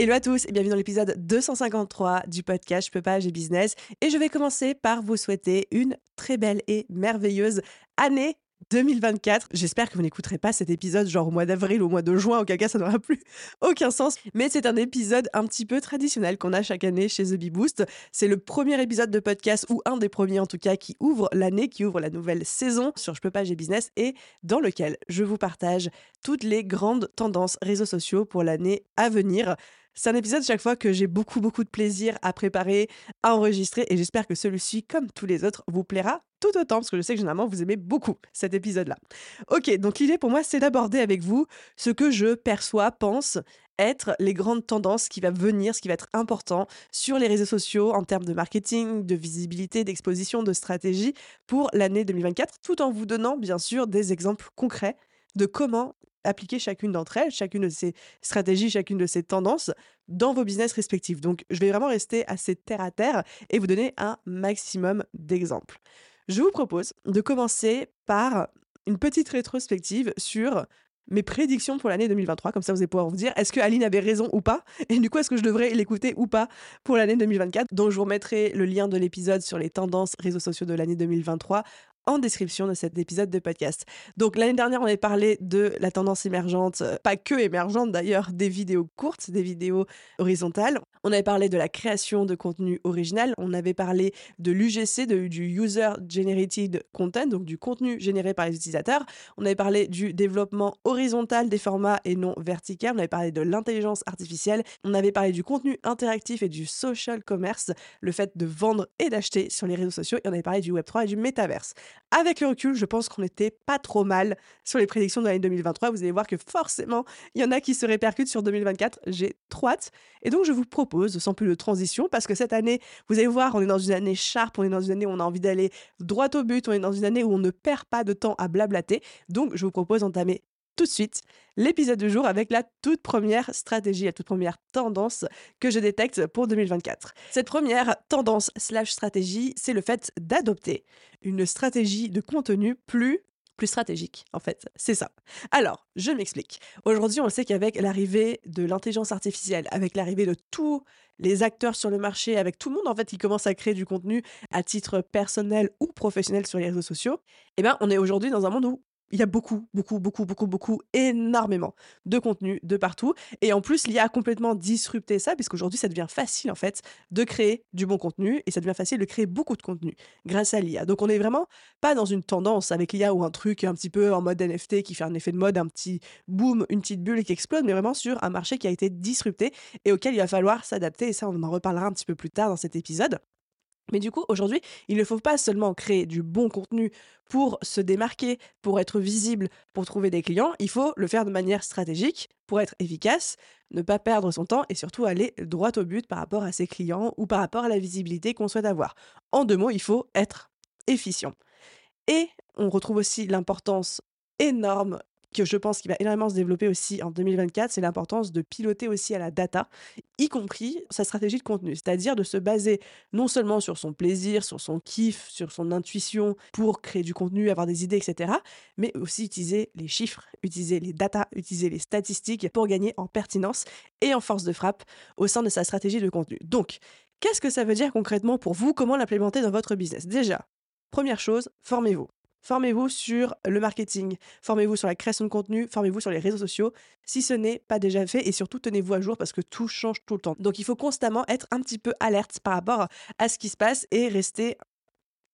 Hello à tous et bienvenue dans l'épisode 253 du podcast Je peux pas, j'ai business. Et je vais commencer par vous souhaiter une très belle et merveilleuse année 2024. J'espère que vous n'écouterez pas cet épisode genre au mois d'avril ou au mois de juin, auquel cas ça n'aura plus aucun sens. Mais c'est un épisode un petit peu traditionnel qu'on a chaque année chez The Bee Boost. C'est le premier épisode de podcast, ou un des premiers en tout cas, qui ouvre l'année, qui ouvre la nouvelle saison sur Je peux pas, j'ai business, et dans lequel je vous partage toutes les grandes tendances réseaux sociaux pour l'année à venir. C'est un épisode chaque fois que j'ai beaucoup beaucoup de plaisir à préparer, à enregistrer et j'espère que celui-ci, comme tous les autres, vous plaira tout autant parce que je sais que généralement vous aimez beaucoup cet épisode-là. Ok, donc l'idée pour moi c'est d'aborder avec vous ce que je perçois, pense être les grandes tendances qui va venir, ce qui va être important sur les réseaux sociaux en termes de marketing, de visibilité, d'exposition, de stratégie pour l'année 2024, tout en vous donnant bien sûr des exemples concrets de comment appliquer chacune d'entre elles, chacune de ces stratégies, chacune de ces tendances dans vos business respectifs. Donc, je vais vraiment rester assez terre à terre et vous donner un maximum d'exemples. Je vous propose de commencer par une petite rétrospective sur mes prédictions pour l'année 2023. Comme ça, vous allez pouvoir vous dire est-ce que Aline avait raison ou pas? Et du coup, est-ce que je devrais l'écouter ou pas pour l'année 2024 Donc, je vous remettrai le lien de l'épisode sur les tendances réseaux sociaux de l'année 2023 en description de cet épisode de podcast. Donc l'année dernière, on avait parlé de la tendance émergente, euh, pas que émergente d'ailleurs, des vidéos courtes, des vidéos horizontales. On avait parlé de la création de contenu original, on avait parlé de l'UGC, du User Generated Content, donc du contenu généré par les utilisateurs. On avait parlé du développement horizontal des formats et non vertical. On avait parlé de l'intelligence artificielle. On avait parlé du contenu interactif et du social commerce, le fait de vendre et d'acheter sur les réseaux sociaux. Et on avait parlé du Web3 et du métaverse. Avec le recul, je pense qu'on n'était pas trop mal sur les prédictions de l'année 2023. Vous allez voir que forcément, il y en a qui se répercutent sur 2024. J'ai trop hâte. Et donc, je vous propose, sans plus de transition, parce que cette année, vous allez voir, on est dans une année sharp, on est dans une année où on a envie d'aller droit au but, on est dans une année où on ne perd pas de temps à blablater. Donc, je vous propose d'entamer tout de suite l'épisode du jour avec la toute première stratégie, la toute première tendance que je détecte pour 2024. Cette première tendance slash stratégie, c'est le fait d'adopter une stratégie de contenu plus plus stratégique, en fait. C'est ça. Alors, je m'explique. Aujourd'hui, on sait qu'avec l'arrivée de l'intelligence artificielle, avec l'arrivée de tous les acteurs sur le marché, avec tout le monde, en fait, qui commence à créer du contenu à titre personnel ou professionnel sur les réseaux sociaux, eh ben, on est aujourd'hui dans un monde où il y a beaucoup, beaucoup, beaucoup, beaucoup, beaucoup, énormément de contenu de partout. Et en plus, l'IA a complètement disrupté ça, puisqu'aujourd'hui, ça devient facile, en fait, de créer du bon contenu et ça devient facile de créer beaucoup de contenu grâce à l'IA. Donc, on n'est vraiment pas dans une tendance avec l'IA ou un truc un petit peu en mode NFT qui fait un effet de mode, un petit boom, une petite bulle qui explose, mais vraiment sur un marché qui a été disrupté et auquel il va falloir s'adapter. Et ça, on en reparlera un petit peu plus tard dans cet épisode. Mais du coup, aujourd'hui, il ne faut pas seulement créer du bon contenu pour se démarquer, pour être visible, pour trouver des clients, il faut le faire de manière stratégique pour être efficace, ne pas perdre son temps et surtout aller droit au but par rapport à ses clients ou par rapport à la visibilité qu'on souhaite avoir. En deux mots, il faut être efficient. Et on retrouve aussi l'importance énorme que je pense qu'il va énormément se développer aussi en 2024, c'est l'importance de piloter aussi à la data, y compris sa stratégie de contenu, c'est-à-dire de se baser non seulement sur son plaisir, sur son kiff, sur son intuition pour créer du contenu, avoir des idées, etc., mais aussi utiliser les chiffres, utiliser les data, utiliser les statistiques pour gagner en pertinence et en force de frappe au sein de sa stratégie de contenu. Donc, qu'est-ce que ça veut dire concrètement pour vous? Comment l'implémenter dans votre business? Déjà, première chose, formez-vous. Formez-vous sur le marketing, formez-vous sur la création de contenu, formez-vous sur les réseaux sociaux, si ce n'est pas déjà fait, et surtout tenez-vous à jour parce que tout change tout le temps. Donc il faut constamment être un petit peu alerte par rapport à ce qui se passe et rester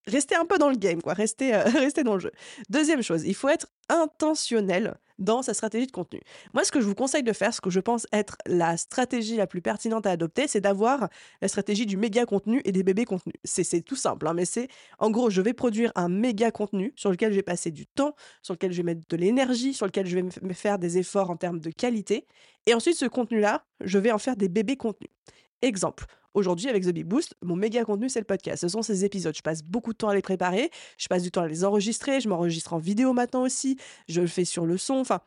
rester un peu dans le game, quoi, rester, euh, rester dans le jeu. Deuxième chose, il faut être intentionnel dans sa stratégie de contenu. Moi, ce que je vous conseille de faire, ce que je pense être la stratégie la plus pertinente à adopter, c'est d'avoir la stratégie du méga contenu et des bébés contenus. C'est tout simple, hein, mais c'est en gros, je vais produire un méga contenu sur lequel je vais passer du temps, sur lequel je vais mettre de l'énergie, sur lequel je vais me faire des efforts en termes de qualité. Et ensuite, ce contenu-là, je vais en faire des bébés contenus. Exemple, aujourd'hui avec The Big Boost, mon méga contenu c'est le podcast. Ce sont ces épisodes. Je passe beaucoup de temps à les préparer, je passe du temps à les enregistrer, je m'enregistre en vidéo maintenant aussi, je le fais sur le son. Enfin,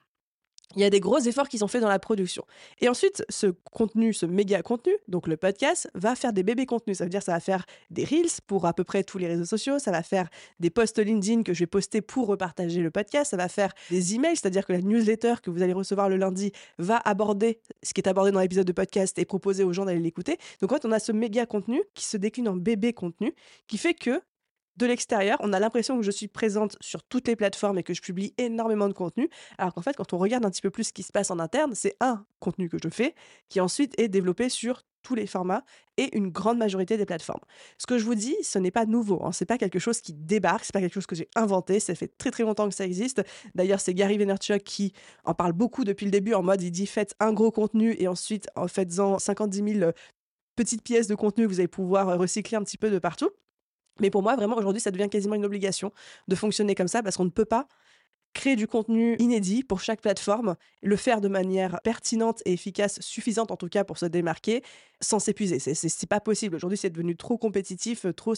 il y a des gros efforts qui sont faits dans la production. Et ensuite, ce contenu, ce méga contenu, donc le podcast, va faire des bébés contenus. Ça veut dire ça va faire des reels pour à peu près tous les réseaux sociaux, ça va faire des posts LinkedIn que je vais poster pour repartager le podcast, ça va faire des emails, c'est-à-dire que la newsletter que vous allez recevoir le lundi va aborder ce qui est abordé dans l'épisode de podcast et proposer aux gens d'aller l'écouter. Donc fait, on a ce méga contenu qui se décline en bébé contenu, qui fait que de l'extérieur, on a l'impression que je suis présente sur toutes les plateformes et que je publie énormément de contenu, alors qu'en fait, quand on regarde un petit peu plus ce qui se passe en interne, c'est un contenu que je fais qui ensuite est développé sur tous les formats et une grande majorité des plateformes. Ce que je vous dis, ce n'est pas nouveau, hein. c'est pas quelque chose qui débarque, c'est pas quelque chose que j'ai inventé, ça fait très très longtemps que ça existe. D'ailleurs, c'est Gary Vaynerchuk qui en parle beaucoup depuis le début en mode il dit faites un gros contenu et ensuite en faites-en 50 000 petites pièces de contenu, vous allez pouvoir recycler un petit peu de partout. Mais pour moi, vraiment, aujourd'hui, ça devient quasiment une obligation de fonctionner comme ça parce qu'on ne peut pas créer du contenu inédit pour chaque plateforme, le faire de manière pertinente et efficace, suffisante en tout cas pour se démarquer, sans s'épuiser. C'est pas possible. Aujourd'hui, c'est devenu trop compétitif, trop,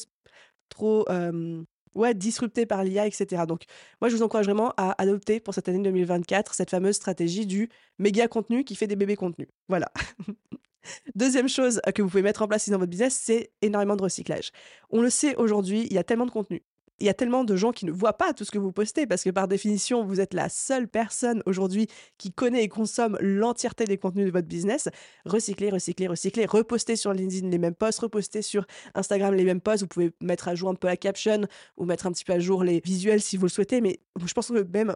trop euh, ouais, disrupté par l'IA, etc. Donc, moi, je vous encourage vraiment à adopter pour cette année 2024 cette fameuse stratégie du méga contenu qui fait des bébés contenus. Voilà. Deuxième chose que vous pouvez mettre en place dans votre business, c'est énormément de recyclage. On le sait aujourd'hui, il y a tellement de contenu. Il y a tellement de gens qui ne voient pas tout ce que vous postez parce que par définition, vous êtes la seule personne aujourd'hui qui connaît et consomme l'entièreté des contenus de votre business. Recycler, recycler, recycler, reposter sur LinkedIn les mêmes posts, reposter sur Instagram les mêmes posts. Vous pouvez mettre à jour un peu la caption ou mettre un petit peu à jour les visuels si vous le souhaitez. Mais je pense que même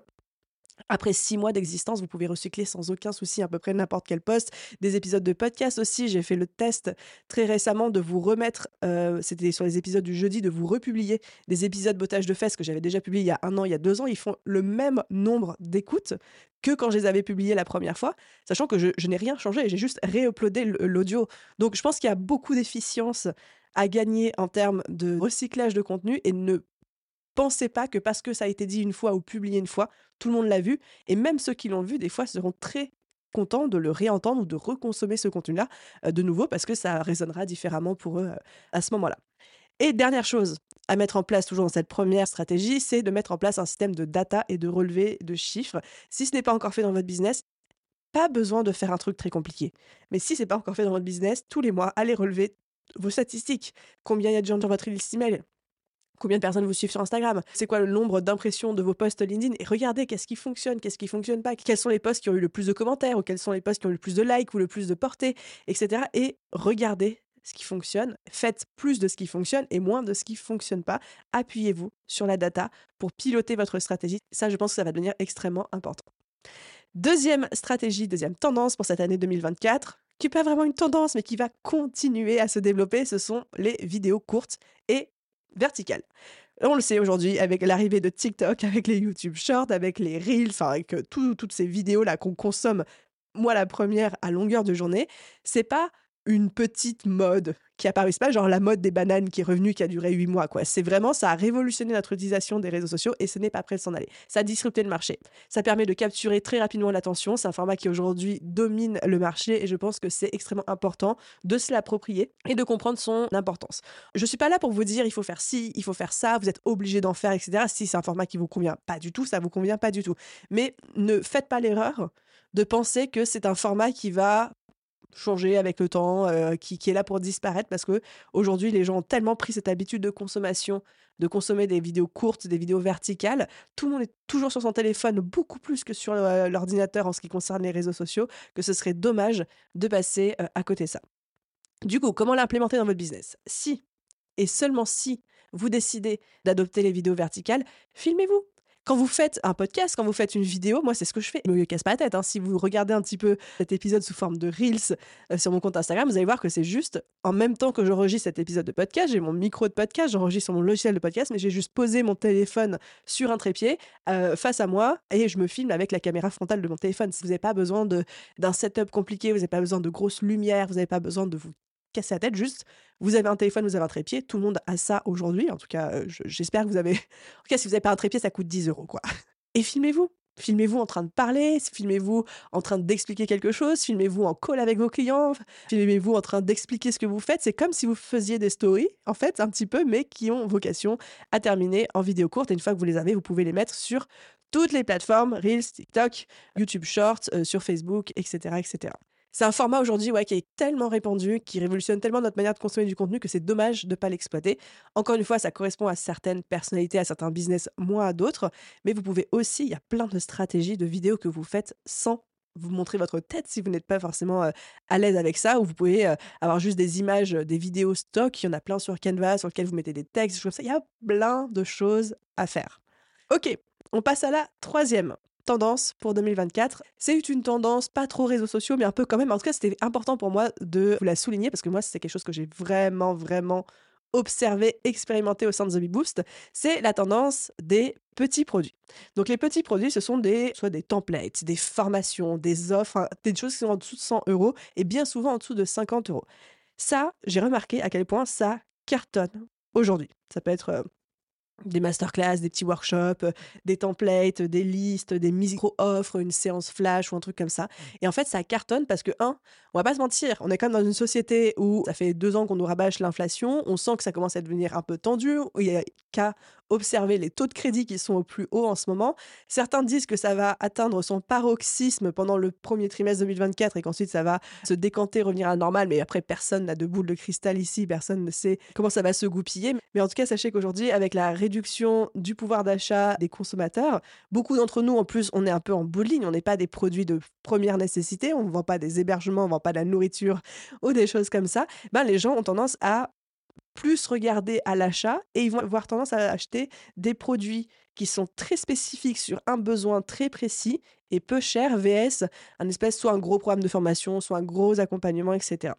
après six mois d'existence, vous pouvez recycler sans aucun souci à peu près n'importe quel poste. Des épisodes de podcast aussi. J'ai fait le test très récemment de vous remettre, euh, c'était sur les épisodes du jeudi, de vous republier des épisodes botage de fesses que j'avais déjà publiés il y a un an, il y a deux ans. Ils font le même nombre d'écoutes que quand je les avais publiés la première fois, sachant que je, je n'ai rien changé. J'ai juste réuploadé l'audio. Donc je pense qu'il y a beaucoup d'efficience à gagner en termes de recyclage de contenu et ne pensez pas que parce que ça a été dit une fois ou publié une fois, tout le monde l'a vu. Et même ceux qui l'ont vu, des fois, seront très contents de le réentendre ou de reconsommer ce contenu-là euh, de nouveau parce que ça résonnera différemment pour eux euh, à ce moment-là. Et dernière chose à mettre en place toujours dans cette première stratégie, c'est de mettre en place un système de data et de relevé de chiffres. Si ce n'est pas encore fait dans votre business, pas besoin de faire un truc très compliqué. Mais si c'est pas encore fait dans votre business, tous les mois, allez relever vos statistiques. Combien il y a de gens dans votre liste email? Combien de personnes vous suivent sur Instagram C'est quoi le nombre d'impressions de vos posts LinkedIn? Et regardez qu'est-ce qui fonctionne, qu'est-ce qui fonctionne pas, quels sont les posts qui ont eu le plus de commentaires, ou quels sont les posts qui ont eu le plus de likes ou le plus de portée, etc. Et regardez ce qui fonctionne, faites plus de ce qui fonctionne et moins de ce qui fonctionne pas. Appuyez-vous sur la data pour piloter votre stratégie. Ça, je pense que ça va devenir extrêmement important. Deuxième stratégie, deuxième tendance pour cette année 2024, qui n'est pas vraiment une tendance, mais qui va continuer à se développer, ce sont les vidéos courtes et verticale. On le sait aujourd'hui avec l'arrivée de TikTok, avec les YouTube Shorts, avec les Reels, enfin avec euh, toutes ces vidéos là qu'on consomme, moi la première à longueur de journée, c'est pas une petite mode qui apparu. C'est pas genre la mode des bananes qui est revenue, qui a duré huit mois, quoi. C'est vraiment, ça a révolutionné notre utilisation des réseaux sociaux et ce n'est pas prêt de s'en aller. Ça a disrupté le marché. Ça permet de capturer très rapidement l'attention. C'est un format qui aujourd'hui domine le marché et je pense que c'est extrêmement important de se l'approprier et de comprendre son importance. Je suis pas là pour vous dire il faut faire ci, il faut faire ça, vous êtes obligé d'en faire, etc. Si c'est un format qui vous convient pas du tout, ça vous convient pas du tout. Mais ne faites pas l'erreur de penser que c'est un format qui va changer avec le temps, euh, qui, est là pour disparaître parce que aujourd'hui les gens ont tellement pris cette habitude de consommation, de consommer des vidéos courtes, des vidéos verticales. Tout le monde est toujours sur son téléphone, beaucoup plus que sur euh, l'ordinateur en ce qui concerne les réseaux sociaux, que ce serait dommage de passer euh, à côté ça. Du coup, comment l'implémenter dans votre business? Si et seulement si vous décidez d'adopter les vidéos verticales, filmez-vous. Quand vous faites un podcast, quand vous faites une vidéo, moi, c'est ce que je fais. Je me casse pas la tête. Hein. Si vous regardez un petit peu cet épisode sous forme de Reels euh, sur mon compte Instagram, vous allez voir que c'est juste en même temps que j'enregistre cet épisode de podcast, j'ai mon micro de podcast, j'enregistre mon logiciel de podcast, mais j'ai juste posé mon téléphone sur un trépied euh, face à moi et je me filme avec la caméra frontale de mon téléphone. Vous n'avez pas besoin d'un setup compliqué, vous n'avez pas besoin de grosses lumières, vous n'avez pas besoin de vous casser la tête, juste vous avez un téléphone, vous avez un trépied, tout le monde a ça aujourd'hui. En tout cas, euh, j'espère que vous avez. En tout cas, si vous n'avez pas un trépied, ça coûte 10 euros, quoi. Et filmez-vous. Filmez-vous en train de parler, filmez-vous en train d'expliquer quelque chose, filmez-vous en call avec vos clients, filmez-vous en train d'expliquer ce que vous faites. C'est comme si vous faisiez des stories, en fait, un petit peu, mais qui ont vocation à terminer en vidéo courte. Et une fois que vous les avez, vous pouvez les mettre sur toutes les plateformes, Reels, TikTok, YouTube Shorts, euh, sur Facebook, etc., etc. C'est un format aujourd'hui qui est tellement répandu, qui révolutionne tellement notre manière de consommer du contenu que c'est dommage de ne pas l'exploiter. Encore une fois, ça correspond à certaines personnalités, à certains business, moins à d'autres. Mais vous pouvez aussi, il y a plein de stratégies de vidéos que vous faites sans vous montrer votre tête si vous n'êtes pas forcément à l'aise avec ça, ou vous pouvez avoir juste des images, des vidéos stock, il y en a plein sur Canva, sur lesquelles vous mettez des textes, comme ça. Il y a plein de choses à faire. Ok, on passe à la troisième tendance pour 2024. C'est une tendance pas trop réseaux sociaux, mais un peu quand même. En tout cas, c'était important pour moi de vous la souligner parce que moi, c'est quelque chose que j'ai vraiment, vraiment observé, expérimenté au sein de The Boost. C'est la tendance des petits produits. Donc, les petits produits, ce sont des, soit des templates, des formations, des offres, des choses qui sont en dessous de 100 euros et bien souvent en dessous de 50 euros. Ça, j'ai remarqué à quel point ça cartonne aujourd'hui. Ça peut être euh, des masterclass, des petits workshops, euh, des templates, des listes, des micro-offres, une séance flash ou un truc comme ça. Et en fait, ça cartonne parce que, un, on va pas se mentir, on est quand même dans une société où ça fait deux ans qu'on nous rabâche l'inflation, on sent que ça commence à devenir un peu tendu, il y a qu'à observer les taux de crédit qui sont au plus haut en ce moment. Certains disent que ça va atteindre son paroxysme pendant le premier trimestre 2024 et qu'ensuite ça va se décanter, revenir à la normale. Mais après, personne n'a de boule de cristal ici, personne ne sait comment ça va se goupiller. Mais en tout cas, sachez qu'aujourd'hui, avec la réduction du pouvoir d'achat des consommateurs, beaucoup d'entre nous, en plus, on est un peu en bout de ligne. On n'est pas des produits de première nécessité, on ne vend pas des hébergements, on ne vend pas de la nourriture ou des choses comme ça. Ben, les gens ont tendance à plus regarder à l'achat et ils vont avoir tendance à acheter des produits qui sont très spécifiques sur un besoin très précis et peu cher, VS, un espèce, soit un gros programme de formation, soit un gros accompagnement, etc.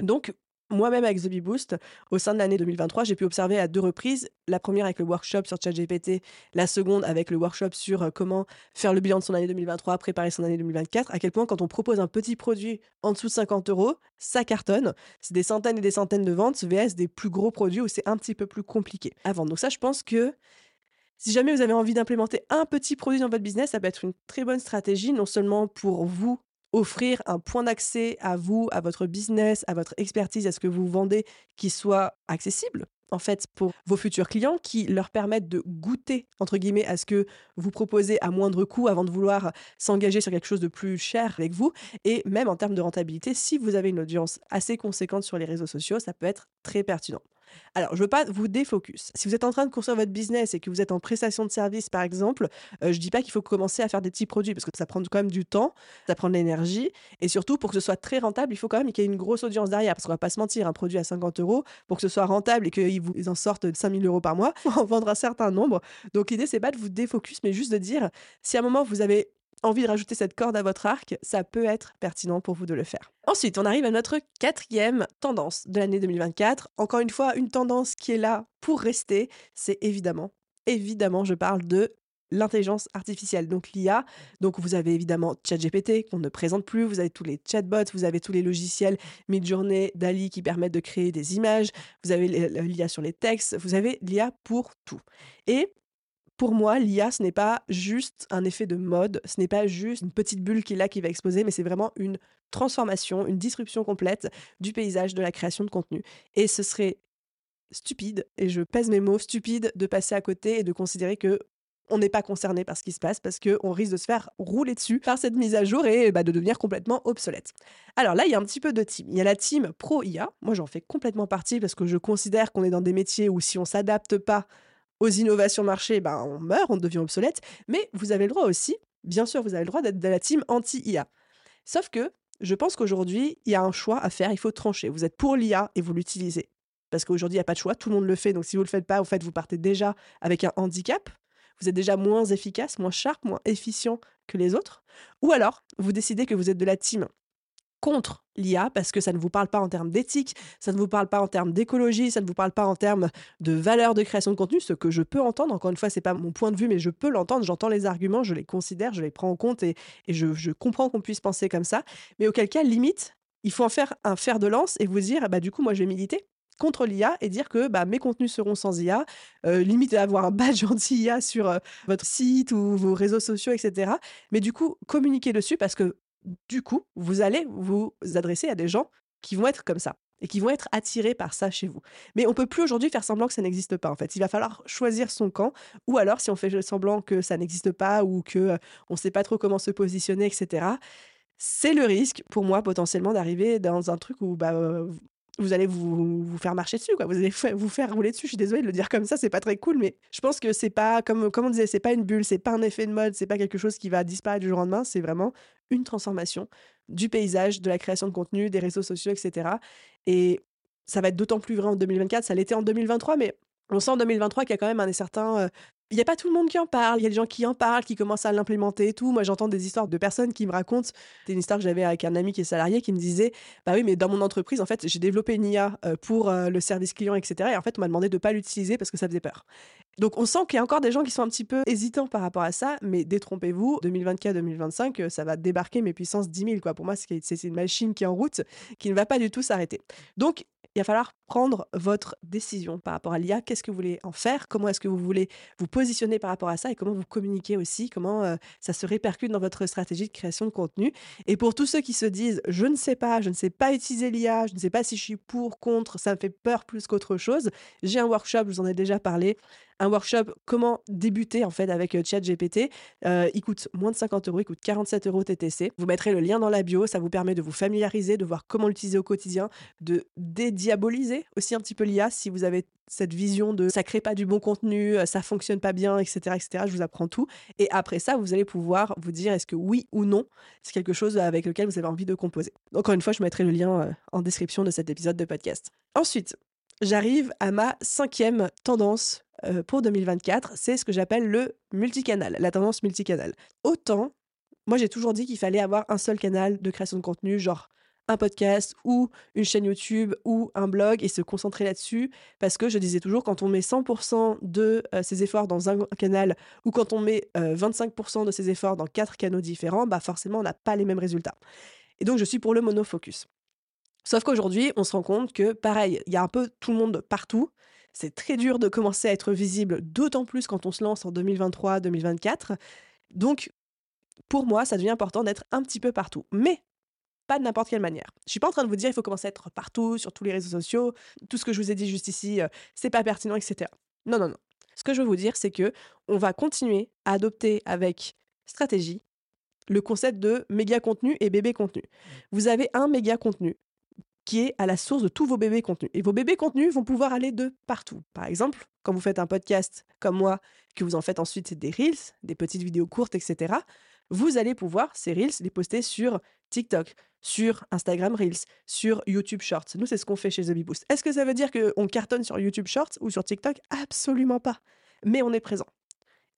Donc, moi-même avec The Boost, au sein de l'année 2023, j'ai pu observer à deux reprises, la première avec le workshop sur ChatGPT, la seconde avec le workshop sur euh, comment faire le bilan de son année 2023, préparer son année 2024, à quel point quand on propose un petit produit en dessous de 50 euros, ça cartonne. C'est des centaines et des centaines de ventes, VS des plus gros produits où c'est un petit peu plus compliqué à vendre. Donc ça, je pense que si jamais vous avez envie d'implémenter un petit produit dans votre business, ça peut être une très bonne stratégie, non seulement pour vous offrir un point d'accès à vous, à votre business, à votre expertise, à ce que vous vendez qui soit accessible en fait pour vos futurs clients qui leur permettent de goûter entre guillemets à ce que vous proposez à moindre coût avant de vouloir s'engager sur quelque chose de plus cher avec vous et même en termes de rentabilité si vous avez une audience assez conséquente sur les réseaux sociaux ça peut être très pertinent. Alors, je veux pas vous défocus. Si vous êtes en train de construire votre business et que vous êtes en prestation de service, par exemple, euh, je dis pas qu'il faut commencer à faire des petits produits parce que ça prend quand même du temps, ça prend de l'énergie. Et surtout, pour que ce soit très rentable, il faut quand même qu'il y ait une grosse audience derrière. Parce qu'on va pas se mentir, un produit à 50 euros, pour que ce soit rentable et qu'ils vous en sortent 5000 euros par mois, faut en vendre un certain nombre. Donc, l'idée, c'est pas de vous défocus, mais juste de dire si à un moment vous avez envie de rajouter cette corde à votre arc, ça peut être pertinent pour vous de le faire. Ensuite, on arrive à notre quatrième tendance de l'année 2024. Encore une fois, une tendance qui est là pour rester, c'est évidemment, évidemment, je parle de l'intelligence artificielle, donc l'IA. Donc vous avez évidemment ChatGPT qu'on ne présente plus, vous avez tous les chatbots, vous avez tous les logiciels Midjourney, Dali qui permettent de créer des images, vous avez l'IA sur les textes, vous avez l'IA pour tout. Et pour moi, l'IA, ce n'est pas juste un effet de mode, ce n'est pas juste une petite bulle qui là qui va exploser, mais c'est vraiment une transformation, une disruption complète du paysage de la création de contenu. Et ce serait stupide, et je pèse mes mots, stupide de passer à côté et de considérer que on n'est pas concerné par ce qui se passe parce qu'on risque de se faire rouler dessus par cette mise à jour et bah, de devenir complètement obsolète. Alors là, il y a un petit peu de team. Il y a la team pro IA. Moi, j'en fais complètement partie parce que je considère qu'on est dans des métiers où si on s'adapte pas aux innovations marché, ben, on meurt, on devient obsolète. Mais vous avez le droit aussi, bien sûr, vous avez le droit d'être de la team anti-IA. Sauf que je pense qu'aujourd'hui, il y a un choix à faire, il faut trancher. Vous êtes pour l'IA et vous l'utilisez. Parce qu'aujourd'hui, il n'y a pas de choix, tout le monde le fait. Donc si vous ne le faites pas, en fait, vous partez déjà avec un handicap. vous êtes déjà moins efficace, moins sharp, moins efficient que les autres. Ou alors, vous décidez que vous êtes de la team contre l'IA parce que ça ne vous parle pas en termes d'éthique, ça ne vous parle pas en termes d'écologie, ça ne vous parle pas en termes de valeur de création de contenu, ce que je peux entendre. Encore une fois, c'est pas mon point de vue, mais je peux l'entendre. J'entends les arguments, je les considère, je les prends en compte et, je, comprends qu'on puisse penser comme ça. Mais auquel cas, limite, il faut en faire un fer de lance et vous dire, bah du coup, moi, je vais militer contre l'IA et dire que bah, mes contenus seront sans IA, euh, limite avoir un badge anti-IA sur euh, votre site ou vos réseaux sociaux, etc. Mais du coup, communiquez dessus parce que du coup, vous allez vous adresser à des gens qui vont être comme ça et qui vont être attirés par ça chez vous. Mais on peut plus aujourd'hui faire semblant que ça n'existe pas en fait. Il va falloir choisir son camp ou alors si on fait semblant que ça n'existe pas ou que euh, on ne sait pas trop comment se positionner etc. C'est le risque pour moi potentiellement d'arriver dans un truc où bah, vous allez vous, vous, faire marcher dessus, quoi. Vous allez vous faire rouler dessus. Je suis désolée de le dire comme ça, c'est pas très cool, mais je pense que c'est pas, comme, comme on disait, c'est pas une bulle, c'est pas un effet de mode, c'est pas quelque chose qui va disparaître du jour au lendemain, c'est vraiment une transformation du paysage, de la création de contenu, des réseaux sociaux, etc. Et ça va être d'autant plus vrai en 2024, ça l'était en 2023, mais on sent en 2023 qu'il y a quand même un certain euh, il n'y a pas tout le monde qui en parle. Il y a des gens qui en parlent, qui commencent à l'implémenter et tout. Moi, j'entends des histoires de personnes qui me racontent. C'était une histoire que j'avais avec un ami qui est salarié qui me disait Bah oui, mais dans mon entreprise, en fait, j'ai développé une IA euh, pour euh, le service client, etc. Et en fait, on m'a demandé de ne pas l'utiliser parce que ça faisait peur. Donc, on sent qu'il y a encore des gens qui sont un petit peu hésitants par rapport à ça. Mais détrompez-vous, 2024-2025, euh, ça va débarquer mes puissances 10 000. Quoi. Pour moi, c'est une machine qui est en route, qui ne va pas du tout s'arrêter. Donc, il va falloir prendre votre décision par rapport à l'IA. Qu'est-ce que vous voulez en faire? Comment est-ce que vous voulez vous positionner par rapport à ça? Et comment vous communiquez aussi? Comment euh, ça se répercute dans votre stratégie de création de contenu? Et pour tous ceux qui se disent je ne sais pas, je ne sais pas utiliser l'IA, je ne sais pas si je suis pour, contre, ça me fait peur plus qu'autre chose, j'ai un workshop, je vous en ai déjà parlé, un workshop comment débuter en fait avec euh, ChatGPT. Euh, il coûte moins de 50 euros, il coûte 47 euros TTC. Vous mettrez le lien dans la bio, ça vous permet de vous familiariser, de voir comment l'utiliser au quotidien, de dédiaboliser aussi un petit peu l'IA si vous avez cette vision de ça crée pas du bon contenu, euh, ça fonctionne pas bien, etc., etc. Je vous apprends tout. Et après ça, vous allez pouvoir vous dire est-ce que oui ou non, c'est quelque chose avec lequel vous avez envie de composer. Encore une fois, je mettrai le lien en description de cet épisode de podcast. Ensuite, j'arrive à ma cinquième tendance euh, pour 2024, c'est ce que j'appelle le multicanal, la tendance multicanal. Autant, moi j'ai toujours dit qu'il fallait avoir un seul canal de création de contenu, genre un podcast ou une chaîne YouTube ou un blog et se concentrer là-dessus parce que je disais toujours quand on met 100% de euh, ses efforts dans un canal ou quand on met 25% euh, de ses efforts dans quatre canaux différents, bah forcément on n'a pas les mêmes résultats. Et donc je suis pour le monofocus. Sauf qu'aujourd'hui, on se rend compte que pareil, il y a un peu tout le monde partout c'est très dur de commencer à être visible, d'autant plus quand on se lance en 2023-2024. Donc, pour moi, ça devient important d'être un petit peu partout. Mais pas de n'importe quelle manière. Je suis pas en train de vous dire il faut commencer à être partout, sur tous les réseaux sociaux, tout ce que je vous ai dit juste ici, euh, c'est pas pertinent, etc. Non, non, non. Ce que je veux vous dire, c'est que on va continuer à adopter avec stratégie le concept de méga contenu et bébé contenu. Vous avez un méga contenu qui est à la source de tous vos bébés contenus. Et vos bébés contenus vont pouvoir aller de partout. Par exemple, quand vous faites un podcast comme moi, que vous en faites ensuite des reels, des petites vidéos courtes, etc., vous allez pouvoir ces reels les poster sur TikTok, sur Instagram Reels, sur YouTube Shorts. Nous, c'est ce qu'on fait chez The Boost. Est-ce que ça veut dire qu'on cartonne sur YouTube Shorts ou sur TikTok? Absolument pas. Mais on est présent.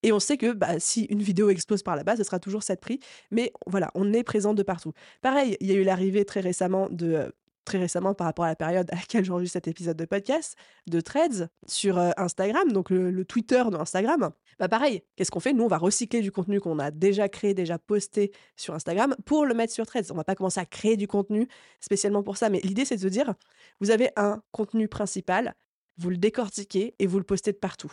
Et on sait que bah, si une vidéo explose par là-bas, ce sera toujours cette prix. Mais voilà, on est présent de partout. Pareil, il y a eu l'arrivée très récemment de très récemment par rapport à la période à laquelle j'enregistre cet épisode de podcast, de threads sur euh, Instagram, donc le, Twitter de Instagram. Bah pareil, qu'est-ce qu'on fait? Nous, on va recycler du contenu qu'on a déjà créé, déjà posté sur Instagram pour le mettre sur threads. On va pas commencer à créer du contenu spécialement pour ça, mais l'idée c'est de se dire, vous avez un contenu principal, vous le décortiquez et vous le postez de partout.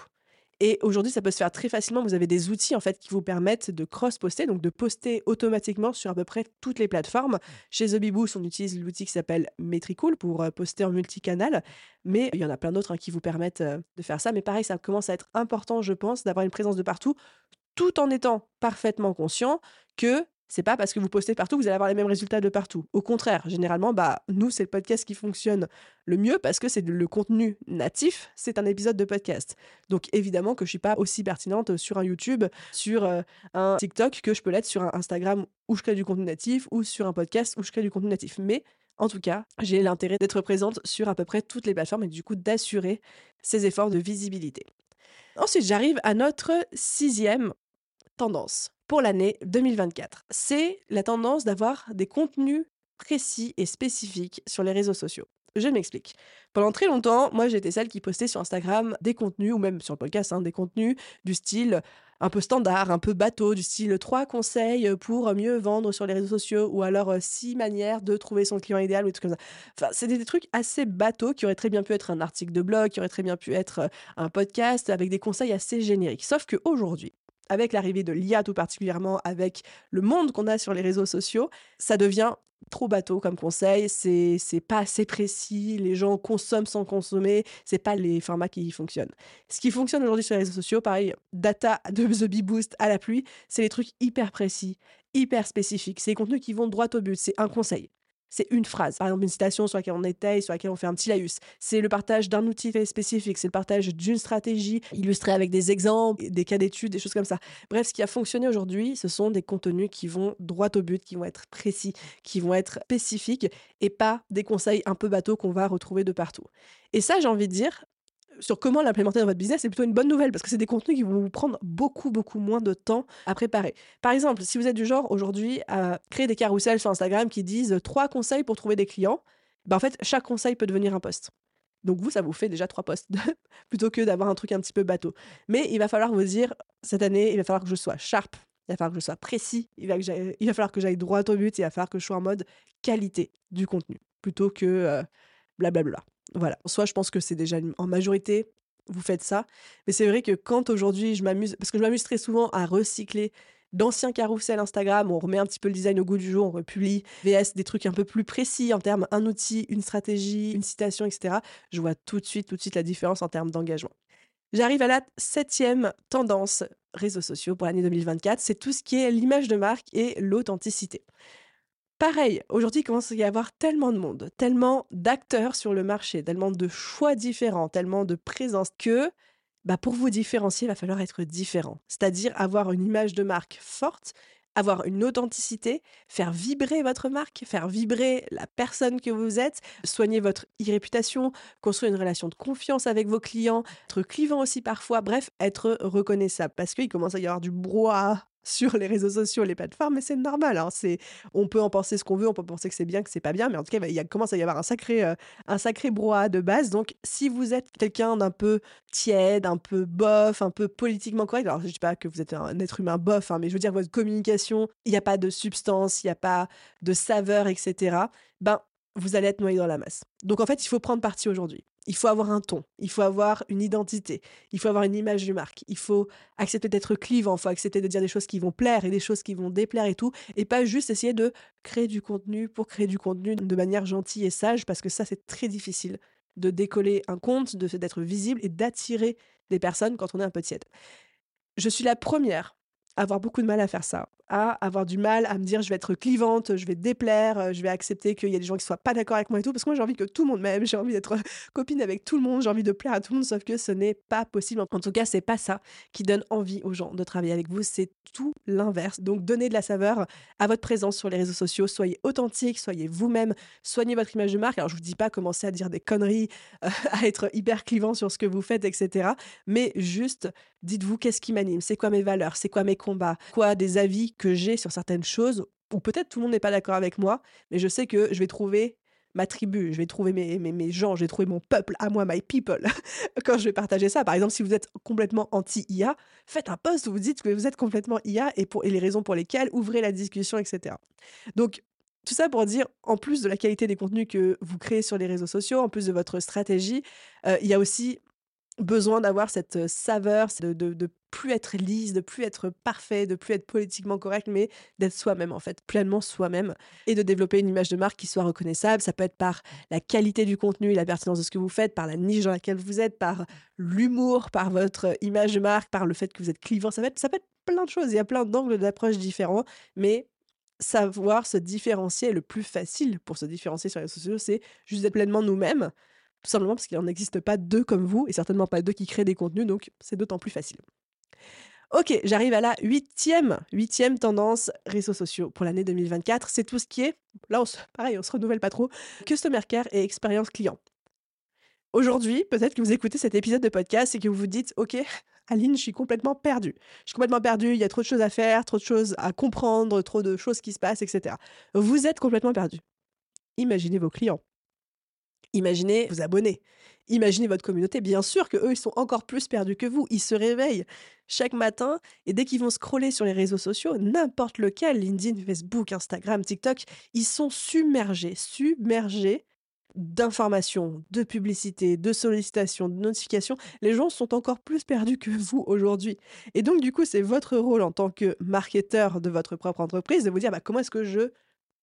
Et aujourd'hui, ça peut se faire très facilement. Vous avez des outils en fait qui vous permettent de cross-poster, donc de poster automatiquement sur à peu près toutes les plateformes. Mmh. Chez The on utilise l'outil qui s'appelle Metricool pour euh, poster en multicanal, mais il y en a plein d'autres hein, qui vous permettent euh, de faire ça. Mais pareil, ça commence à être important, je pense, d'avoir une présence de partout, tout en étant parfaitement conscient que c'est pas parce que vous postez partout que vous allez avoir les mêmes résultats de partout. Au contraire, généralement, bah nous c'est le podcast qui fonctionne le mieux parce que c'est le contenu natif, c'est un épisode de podcast. Donc évidemment que je suis pas aussi pertinente sur un YouTube, sur euh, un TikTok que je peux l'être sur un Instagram où je crée du contenu natif ou sur un podcast où je crée du contenu natif. Mais en tout cas, j'ai l'intérêt d'être présente sur à peu près toutes les plateformes et du coup d'assurer ces efforts de visibilité. Ensuite, j'arrive à notre sixième tendance pour l'année 2024. C'est la tendance d'avoir des contenus précis et spécifiques sur les réseaux sociaux. Je m'explique. Pendant très longtemps, moi j'étais celle qui postait sur Instagram des contenus, ou même sur le podcast, hein, des contenus du style un peu standard, un peu bateau, du style trois conseils pour mieux vendre sur les réseaux sociaux, ou alors six manières de trouver son client idéal, ou des trucs comme ça. Enfin, c'était des trucs assez bateaux qui auraient très bien pu être un article de blog, qui auraient très bien pu être un podcast avec des conseils assez génériques. Sauf qu'aujourd'hui, avec l'arrivée de l'IA tout particulièrement, avec le monde qu'on a sur les réseaux sociaux, ça devient trop bateau comme conseil, c'est c'est pas assez précis, les gens consomment sans consommer, c'est pas les formats qui fonctionnent. Ce qui fonctionne aujourd'hui sur les réseaux sociaux, pareil, data de The Bee Boost à la pluie, c'est les trucs hyper précis, hyper spécifiques, c'est les contenus qui vont droit au but, c'est un conseil. C'est une phrase, par exemple une citation sur laquelle on étaye, sur laquelle on fait un petit laïus. C'est le partage d'un outil spécifique, c'est le partage d'une stratégie illustrée avec des exemples, des cas d'études, des choses comme ça. Bref, ce qui a fonctionné aujourd'hui, ce sont des contenus qui vont droit au but, qui vont être précis, qui vont être spécifiques et pas des conseils un peu bateaux qu'on va retrouver de partout. Et ça, j'ai envie de dire, sur comment l'implémenter dans votre business, c'est plutôt une bonne nouvelle parce que c'est des contenus qui vont vous prendre beaucoup, beaucoup moins de temps à préparer. Par exemple, si vous êtes du genre aujourd'hui à créer des carousels sur Instagram qui disent trois conseils pour trouver des clients, ben en fait, chaque conseil peut devenir un post. Donc vous, ça vous fait déjà trois posts plutôt que d'avoir un truc un petit peu bateau. Mais il va falloir vous dire, cette année, il va falloir que je sois sharp, il va falloir que je sois précis, il va, il va falloir que j'aille droit au but, il va falloir que je sois en mode qualité du contenu plutôt que blablabla. Voilà. Soit je pense que c'est déjà en majorité, vous faites ça. Mais c'est vrai que quand aujourd'hui je m'amuse, parce que je m'amuse très souvent à recycler d'anciens carousels Instagram, on remet un petit peu le design au goût du jour, on republie VS des trucs un peu plus précis en termes un outil, une stratégie, une citation, etc. Je vois tout de suite, tout de suite la différence en termes d'engagement. J'arrive à la septième tendance réseaux sociaux pour l'année 2024, c'est tout ce qui est l'image de marque et l'authenticité. Pareil, aujourd'hui, il commence à y avoir tellement de monde, tellement d'acteurs sur le marché, tellement de choix différents, tellement de présence que bah, pour vous différencier, il va falloir être différent. C'est-à-dire avoir une image de marque forte, avoir une authenticité, faire vibrer votre marque, faire vibrer la personne que vous êtes, soigner votre e-réputation, construire une relation de confiance avec vos clients, être clivant aussi parfois, bref, être reconnaissable. Parce qu'il commence à y avoir du brouhaha sur les réseaux sociaux, les plateformes, mais c'est normal. Hein, c'est, on peut en penser ce qu'on veut, on peut penser que c'est bien, que c'est pas bien, mais en tout cas, il commence à y avoir un sacré, euh, un sacré brouhaha de base. Donc, si vous êtes quelqu'un d'un peu tiède, un peu bof, un peu politiquement correct, alors je dis pas que vous êtes un être humain bof, hein, mais je veux dire votre communication, il n'y a pas de substance, il n'y a pas de saveur, etc. Ben, vous allez être noyé dans la masse. Donc en fait, il faut prendre parti aujourd'hui. Il faut avoir un ton, il faut avoir une identité, il faut avoir une image de marque, il faut accepter d'être clivant, il faut accepter de dire des choses qui vont plaire et des choses qui vont déplaire et tout, et pas juste essayer de créer du contenu pour créer du contenu de manière gentille et sage, parce que ça, c'est très difficile de décoller un compte, d'être visible et d'attirer des personnes quand on est un peu tiède. Je suis la première à avoir beaucoup de mal à faire ça à avoir du mal à me dire je vais être clivante, je vais déplaire, euh, je vais accepter qu'il y a des gens qui soient pas d'accord avec moi et tout, parce que moi j'ai envie que tout le monde m'aime, j'ai envie d'être copine avec tout le monde, j'ai envie de plaire à tout le monde, sauf que ce n'est pas possible. En tout cas, c'est pas ça qui donne envie aux gens de travailler avec vous, c'est tout l'inverse. Donc donnez de la saveur à votre présence sur les réseaux sociaux, soyez authentique, soyez vous-même, soignez votre image de marque. Alors je vous dis pas commencer à dire des conneries, euh, à être hyper clivant sur ce que vous faites, etc. Mais juste dites-vous qu'est-ce qui m'anime, c'est quoi mes valeurs, c'est quoi mes combats, quoi des avis que j'ai sur certaines choses, ou peut-être tout le monde n'est pas d'accord avec moi, mais je sais que je vais trouver ma tribu, je vais trouver mes, gens, je vais trouver mon peuple à moi, my people, quand je vais partager ça. Par exemple, si vous êtes complètement anti-IA, faites un post où vous dites que vous êtes complètement IA et, pour, et les raisons pour lesquelles, ouvrez la discussion, etc. Donc, tout ça pour dire, en plus de la qualité des contenus que vous créez sur les réseaux sociaux, en plus de votre stratégie, euh, il y a aussi besoin d'avoir cette saveur, de, de, plus être lisse, de plus être parfait, de plus être politiquement correct, mais d'être soi-même en fait, pleinement soi-même, et de développer une image de marque qui soit reconnaissable. Ça peut être par la qualité du contenu et la pertinence de ce que vous faites, par la niche dans laquelle vous êtes, par l'humour, par votre image de marque, par le fait que vous êtes clivant. Ça peut être, ça peut être plein de choses. Il y a plein d'angles d'approche différents, mais savoir se différencier, le plus facile pour se différencier sur les réseaux sociaux, c'est juste d'être pleinement nous-mêmes, tout simplement parce qu'il n'en existe pas deux comme vous, et certainement pas deux qui créent des contenus, donc c'est d'autant plus facile. Ok, j'arrive à la huitième, huitième tendance réseaux sociaux pour l'année 2024. C'est tout ce qui est, là, on se, pareil, on se renouvelle pas trop, customer care et expérience client. Aujourd'hui, peut-être que vous écoutez cet épisode de podcast et que vous vous dites, ok, Aline, je suis complètement perdue. Je suis complètement perdue, il y a trop de choses à faire, trop de choses à comprendre, trop de choses qui se passent, etc. Vous êtes complètement perdu. Imaginez vos clients. Imaginez vos abonnés. Imaginez votre communauté. Bien sûr que eux, ils sont encore plus perdus que vous. Ils se réveillent chaque matin et dès qu'ils vont scroller sur les réseaux sociaux, n'importe lequel, LinkedIn, Facebook, Instagram, TikTok, ils sont submergés, submergés d'informations, de publicités, de sollicitations, de notifications. Les gens sont encore plus perdus que vous aujourd'hui. Et donc, du coup, c'est votre rôle en tant que marketeur de votre propre entreprise de vous dire bah, comment est-ce que je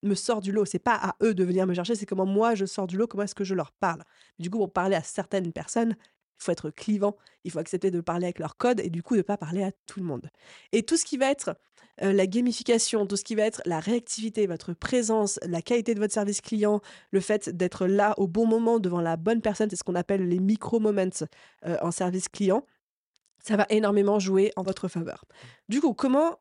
me sors du lot. C'est pas à eux de venir me chercher, c'est comment moi je sors du lot, comment est-ce que je leur parle. Du coup, pour parler à certaines personnes, il faut être clivant, il faut accepter de parler avec leur code et du coup de ne pas parler à tout le monde. Et tout ce qui va être la gamification, tout ce qui va être la réactivité, votre présence, la qualité de votre service client, le fait d'être là au bon moment devant la bonne personne, c'est ce qu'on appelle les micro-moments en service client, ça va énormément jouer en votre faveur. Du coup, comment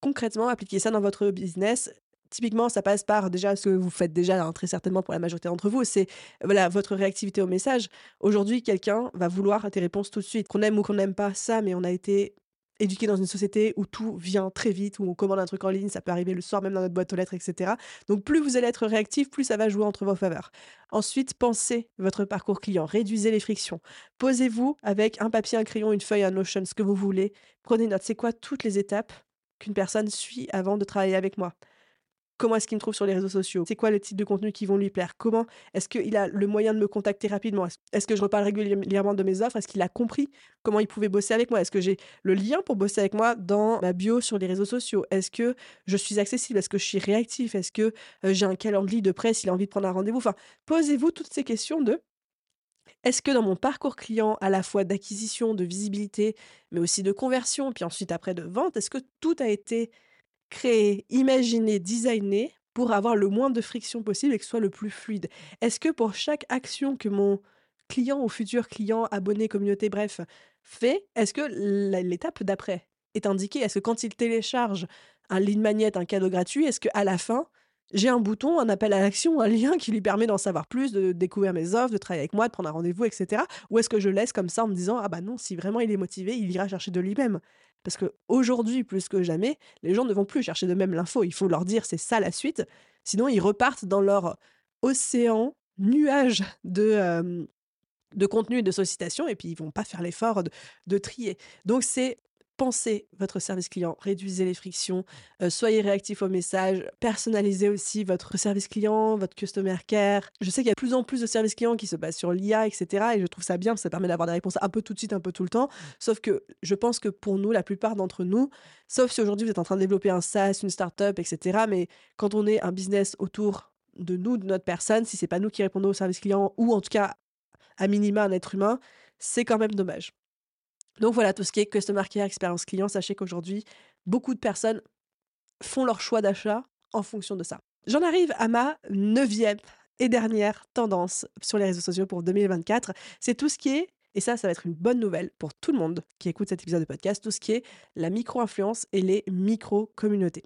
concrètement appliquer ça dans votre business typiquement, ça passe par déjà ce que vous faites déjà très certainement pour la majorité d'entre vous, c'est votre réactivité au message. Aujourd'hui, quelqu'un va vouloir tes réponses tout de suite, qu'on aime ou qu'on n'aime pas ça, mais on a été éduqué dans une société où tout vient très vite, où on commande un truc en ligne, ça peut arriver le soir même dans notre boîte aux lettres, etc. Donc plus vous allez être réactif, plus ça va jouer entre vos faveurs. Ensuite, pensez votre parcours client, réduisez les frictions. Posez-vous avec un papier, un crayon, une feuille, un Notion, ce que vous voulez. Prenez note, c'est quoi toutes les étapes qu'une personne suit avant de travailler avec moi? Comment est-ce qu'il me trouve sur les réseaux sociaux? C'est quoi le type de contenu qui vont lui plaire? Comment est-ce qu'il a le moyen de me contacter rapidement? Est-ce que je reparle régulièrement de mes offres? Est-ce qu'il a compris comment il pouvait bosser avec moi? Est-ce que j'ai le lien pour bosser avec moi dans ma bio sur les réseaux sociaux? Est-ce que je suis accessible? Est-ce que je suis réactif? Est-ce que j'ai un calendrier de presse Il a envie de prendre un rendez-vous? Posez-vous toutes ces questions de est-ce que dans mon parcours client, à la fois d'acquisition, de visibilité, mais aussi de conversion, puis ensuite après de vente, est-ce que tout a été créer, imaginer, designer pour avoir le moins de friction possible et que ce soit le plus fluide Est-ce que pour chaque action que mon client ou futur client, abonné, communauté, bref, fait, est-ce que l'étape d'après est indiquée? Est-ce que quand il télécharge un lead magnet, un cadeau gratuit, est-ce qu'à la fin, j'ai un bouton, un appel à l'action, un lien qui lui permet d'en savoir plus, de découvrir mes offres, de travailler avec moi, de prendre un rendez-vous, etc. Ou est-ce que je laisse comme ça en me disant ah bah non, si vraiment il est motivé, il ira chercher de lui-même? Parce qu'aujourd'hui, plus que jamais, les gens ne vont plus chercher de même l'info. Il faut leur dire c'est ça la suite. Sinon, ils repartent dans leur océan, nuage de, de contenu et de sollicitation et puis ils vont pas faire l'effort de, de trier. Donc, c'est pensez votre service client, réduisez les frictions, euh, soyez réactif au message, personnalisez aussi votre service client, votre customer care. Je sais qu'il y a de plus en plus de services clients qui se basent sur l'IA, etc. Et je trouve ça bien, ça permet d'avoir des réponses un peu tout de suite, un peu tout le temps. Sauf que je pense que pour nous, la plupart d'entre nous, sauf si aujourd'hui vous êtes en train de développer un SaaS, une startup, etc. Mais quand on est un business autour de nous, de notre personne, si c'est pas nous qui répondons au service client, ou en tout cas à minima un être humain, c'est quand même dommage. Donc voilà, tout ce qui est customer care, expérience client, sachez qu'aujourd'hui, beaucoup de personnes font leur choix d'achat en fonction de ça. J'en arrive à ma neuvième et dernière tendance sur les réseaux sociaux pour 2024. C'est tout ce qui est, et ça, ça va être une bonne nouvelle pour tout le monde qui écoute cet épisode de podcast, tout ce qui est la micro-influence et les micro-communautés.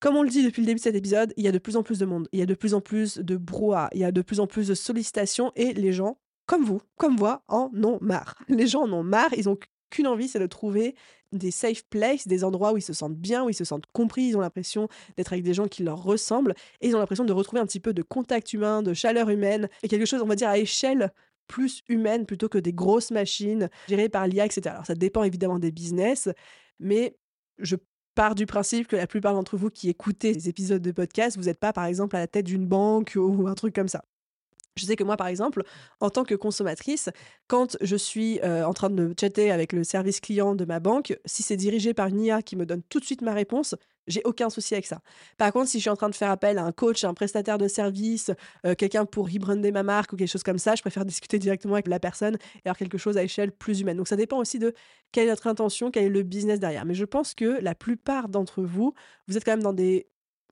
Comme on le dit depuis le début de cet épisode, il y a de plus en plus de monde, il y a de plus en plus de brouhaha, il y a de plus en plus de sollicitations et les gens comme vous, comme moi, en ont marre. Les gens en ont marre, ils ont qu'une envie, c'est de trouver des safe places, des endroits où ils se sentent bien, où ils se sentent compris, ils ont l'impression d'être avec des gens qui leur ressemblent, et ils ont l'impression de retrouver un petit peu de contact humain, de chaleur humaine, et quelque chose, on va dire, à échelle plus humaine plutôt que des grosses machines gérées par l'IA, etc. Alors ça dépend évidemment des business, mais je pars du principe que la plupart d'entre vous qui écoutez les épisodes de podcast, vous n'êtes pas par exemple à la tête d'une banque ou un truc comme ça. Je sais que moi, par exemple, en tant que consommatrice, quand je suis en train de chatter avec le service client de ma banque, si c'est dirigé par une IA qui me donne tout de suite ma réponse, j'ai aucun souci avec ça. Par contre, si je suis en train de faire appel à un coach, un prestataire de service, quelqu'un pour rebrander ma marque ou quelque chose comme ça, je préfère discuter directement avec la personne et avoir quelque chose à échelle plus humaine. Donc ça dépend aussi de quelle est notre intention, quel est le business derrière. Mais je pense que la plupart d'entre vous, vous êtes quand même dans des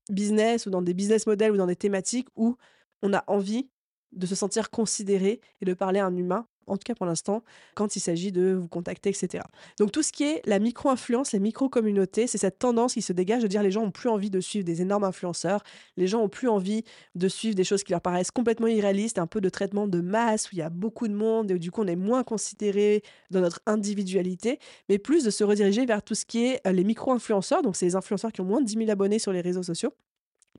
business ou dans des business models ou dans des thématiques où on a envie de se sentir considéré et de parler à un humain en tout cas pour l'instant, quand il s'agit de vous contacter, etc. Donc tout ce qui est la micro-influence, les micro-communautés, c'est cette tendance qui se dégage de dire les gens ont plus envie de suivre des énormes influenceurs, les gens ont plus envie de suivre des choses qui leur paraissent complètement irréalistes, un peu de traitement de masse où il y a beaucoup de monde et où du coup on est moins considéré dans notre individualité, mais plus de se rediriger vers tout ce qui est euh, les micro-influenceurs, donc c'est les influenceurs qui ont moins de 10 000 abonnés sur les réseaux sociaux.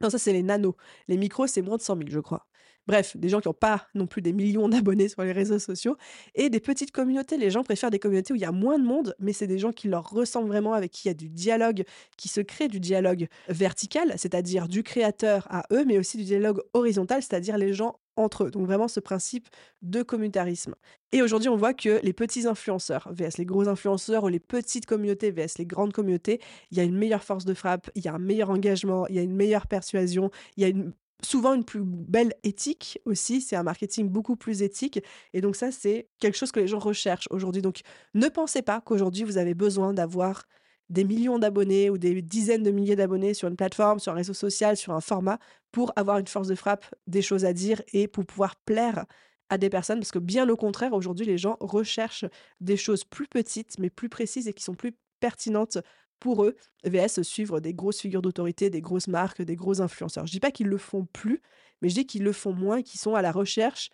Non, ça c'est les nanos. Les micros, c'est moins de 100 000, je crois. Bref, des gens qui n'ont pas non plus des millions d'abonnés sur les réseaux sociaux et des petites communautés. Les gens préfèrent des communautés où il y a moins de monde, mais c'est des gens qui leur ressemblent vraiment, avec qui il y a du dialogue, qui se crée du dialogue vertical, c'est-à-dire du créateur à eux, mais aussi du dialogue horizontal, c'est-à-dire les gens entre eux. Donc vraiment ce principe de communautarisme. Et aujourd'hui, on voit que les petits influenceurs vs les gros influenceurs ou les petites communautés vs les grandes communautés, il y a une meilleure force de frappe, il y a un meilleur engagement, il y a une meilleure persuasion, il y a une souvent une plus belle éthique aussi. C'est un marketing beaucoup plus éthique. Et donc ça, c'est quelque chose que les gens recherchent aujourd'hui. Donc ne pensez pas qu'aujourd'hui, vous avez besoin d'avoir des millions d'abonnés ou des dizaines de milliers d'abonnés sur une plateforme, sur un réseau social, sur un format, pour avoir une force de frappe, des choses à dire et pour pouvoir plaire à des personnes. Parce que bien au contraire, aujourd'hui, les gens recherchent des choses plus petites, mais plus précises et qui sont plus pertinentes pour eux, VS suivre des grosses figures d'autorité, des grosses marques, des gros influenceurs. Je dis pas qu'ils le font plus, mais je dis qu'ils le font moins, qu'ils sont à la recherche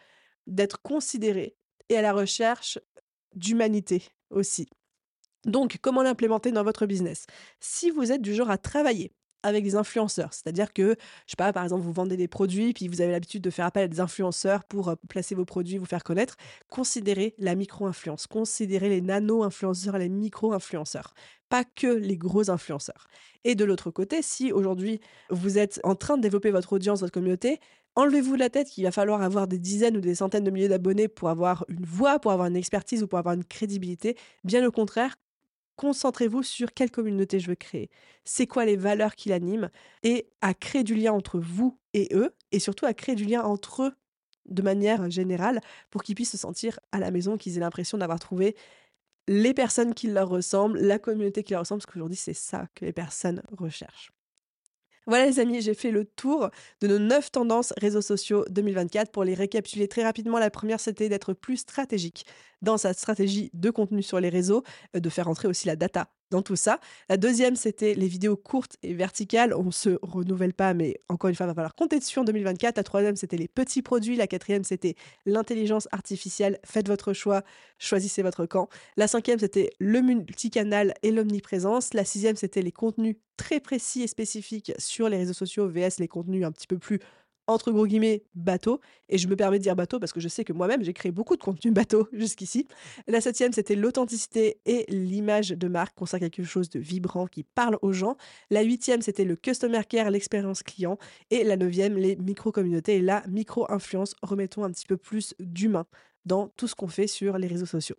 d'être considérés et à la recherche d'humanité aussi. Donc, comment l'implémenter dans votre business? Si vous êtes du genre à travailler avec des influenceurs. C'est-à-dire que, je sais pas, par exemple, vous vendez des produits, puis vous avez l'habitude de faire appel à des influenceurs pour placer vos produits, vous faire connaître. Considérez la micro-influence, considérez les nano-influenceurs, les micro-influenceurs, pas que les gros influenceurs. Et de l'autre côté, si aujourd'hui vous êtes en train de développer votre audience, votre communauté, enlevez-vous de la tête qu'il va falloir avoir des dizaines ou des centaines de milliers d'abonnés pour avoir une voix, pour avoir une expertise ou pour avoir une crédibilité. Bien au contraire, concentrez-vous sur quelle communauté je veux créer, c'est quoi les valeurs qui l'animent, et à créer du lien entre vous et eux, et surtout à créer du lien entre eux de manière générale pour qu'ils puissent se sentir à la maison, qu'ils aient l'impression d'avoir trouvé les personnes qui leur ressemblent, la communauté qui leur ressemble, parce qu'aujourd'hui c'est ça que les personnes recherchent. Voilà les amis, j'ai fait le tour de nos 9 tendances réseaux sociaux 2024. Pour les récapituler très rapidement, la première c'était d'être plus stratégique dans sa stratégie de contenu sur les réseaux, euh, de faire entrer aussi la data dans tout ça. La deuxième, c'était les vidéos courtes et verticales. On se renouvelle pas, mais encore une fois, il va falloir compter dessus en 2024. La troisième, c'était les petits produits. La quatrième, c'était l'intelligence artificielle. Faites votre choix, choisissez votre camp. La cinquième, c'était le multicanal et l'omniprésence. La sixième, c'était les contenus très précis et spécifiques sur les réseaux sociaux, VS les contenus un petit peu plus entre gros guillemets, bateau. Et je me permets de dire bateau parce que je sais que moi-même, j'ai créé beaucoup de contenu bateau jusqu'ici. La septième, c'était l'authenticité et l'image de marque, qu'on quelque chose de vibrant qui parle aux gens. La huitième, c'était le customer care, l'expérience client. Et la neuvième, les micro-communautés et la micro-influence. Remettons un petit peu plus d'humain dans tout ce qu'on fait sur les réseaux sociaux.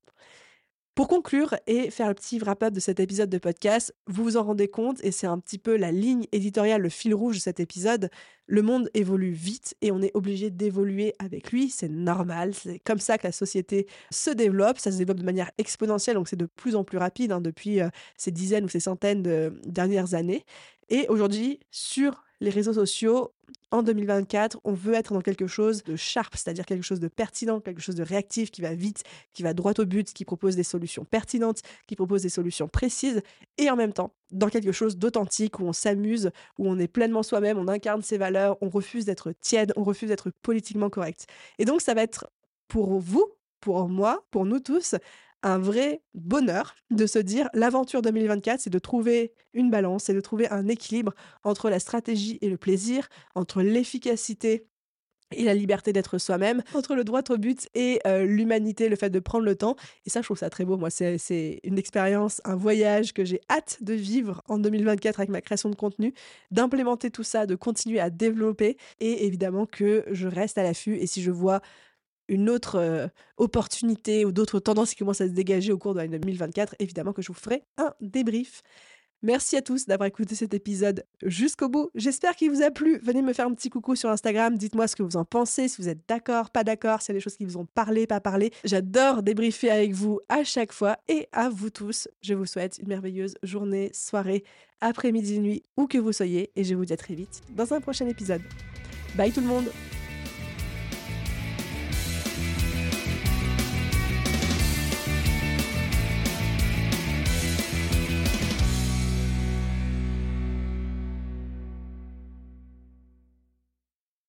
Pour conclure et faire le petit wrap-up de cet épisode de podcast, vous vous en rendez compte, et c'est un petit peu la ligne éditoriale, le fil rouge de cet épisode, le monde évolue vite et on est obligé d'évoluer avec lui, c'est normal, c'est comme ça que la société se développe, ça se développe de manière exponentielle, donc c'est de plus en plus rapide hein, depuis euh, ces dizaines ou ces centaines de dernières années. Et aujourd'hui, sur les réseaux sociaux, en 2024, on veut être dans quelque chose de sharp, c'est-à-dire quelque chose de pertinent, quelque chose de réactif, qui va vite, qui va droit au but, qui propose des solutions pertinentes, qui propose des solutions précises, et en même temps, dans quelque chose d'authentique, où on s'amuse, où on est pleinement soi-même, on incarne ses valeurs, on refuse d'être tiède, on refuse d'être politiquement correct. Et donc, ça va être pour vous, pour moi, pour nous tous, un vrai bonheur de se dire l'aventure 2024, c'est de trouver une balance, c'est de trouver un équilibre entre la stratégie et le plaisir, entre l'efficacité et la liberté d'être soi-même, entre le droit au but et l'humanité, le fait de prendre le temps. Et ça, je trouve ça très beau. Moi, c'est une expérience, un voyage que j'ai hâte de vivre en 2024 avec ma création de contenu, d'implémenter tout ça, de continuer à développer et évidemment que je reste à l'affût. Et si je vois une autre opportunité ou d'autres tendances qui commencent à se dégager au cours de l'année 2024, évidemment que je vous ferai un débrief. Merci à tous d'avoir écouté cet épisode jusqu'au bout. J'espère qu'il vous a plu. Venez me faire un petit coucou sur Instagram. Dites-moi ce que vous en pensez, si vous êtes d'accord, pas d'accord, s'il y a des choses qui vous ont parlé, pas parlé. J'adore débriefer avec vous à chaque fois. Et à vous tous, je vous souhaite une merveilleuse journée, soirée, après-midi, nuit, où que vous soyez. Et je vous dis à très vite dans un prochain épisode. Bye tout le monde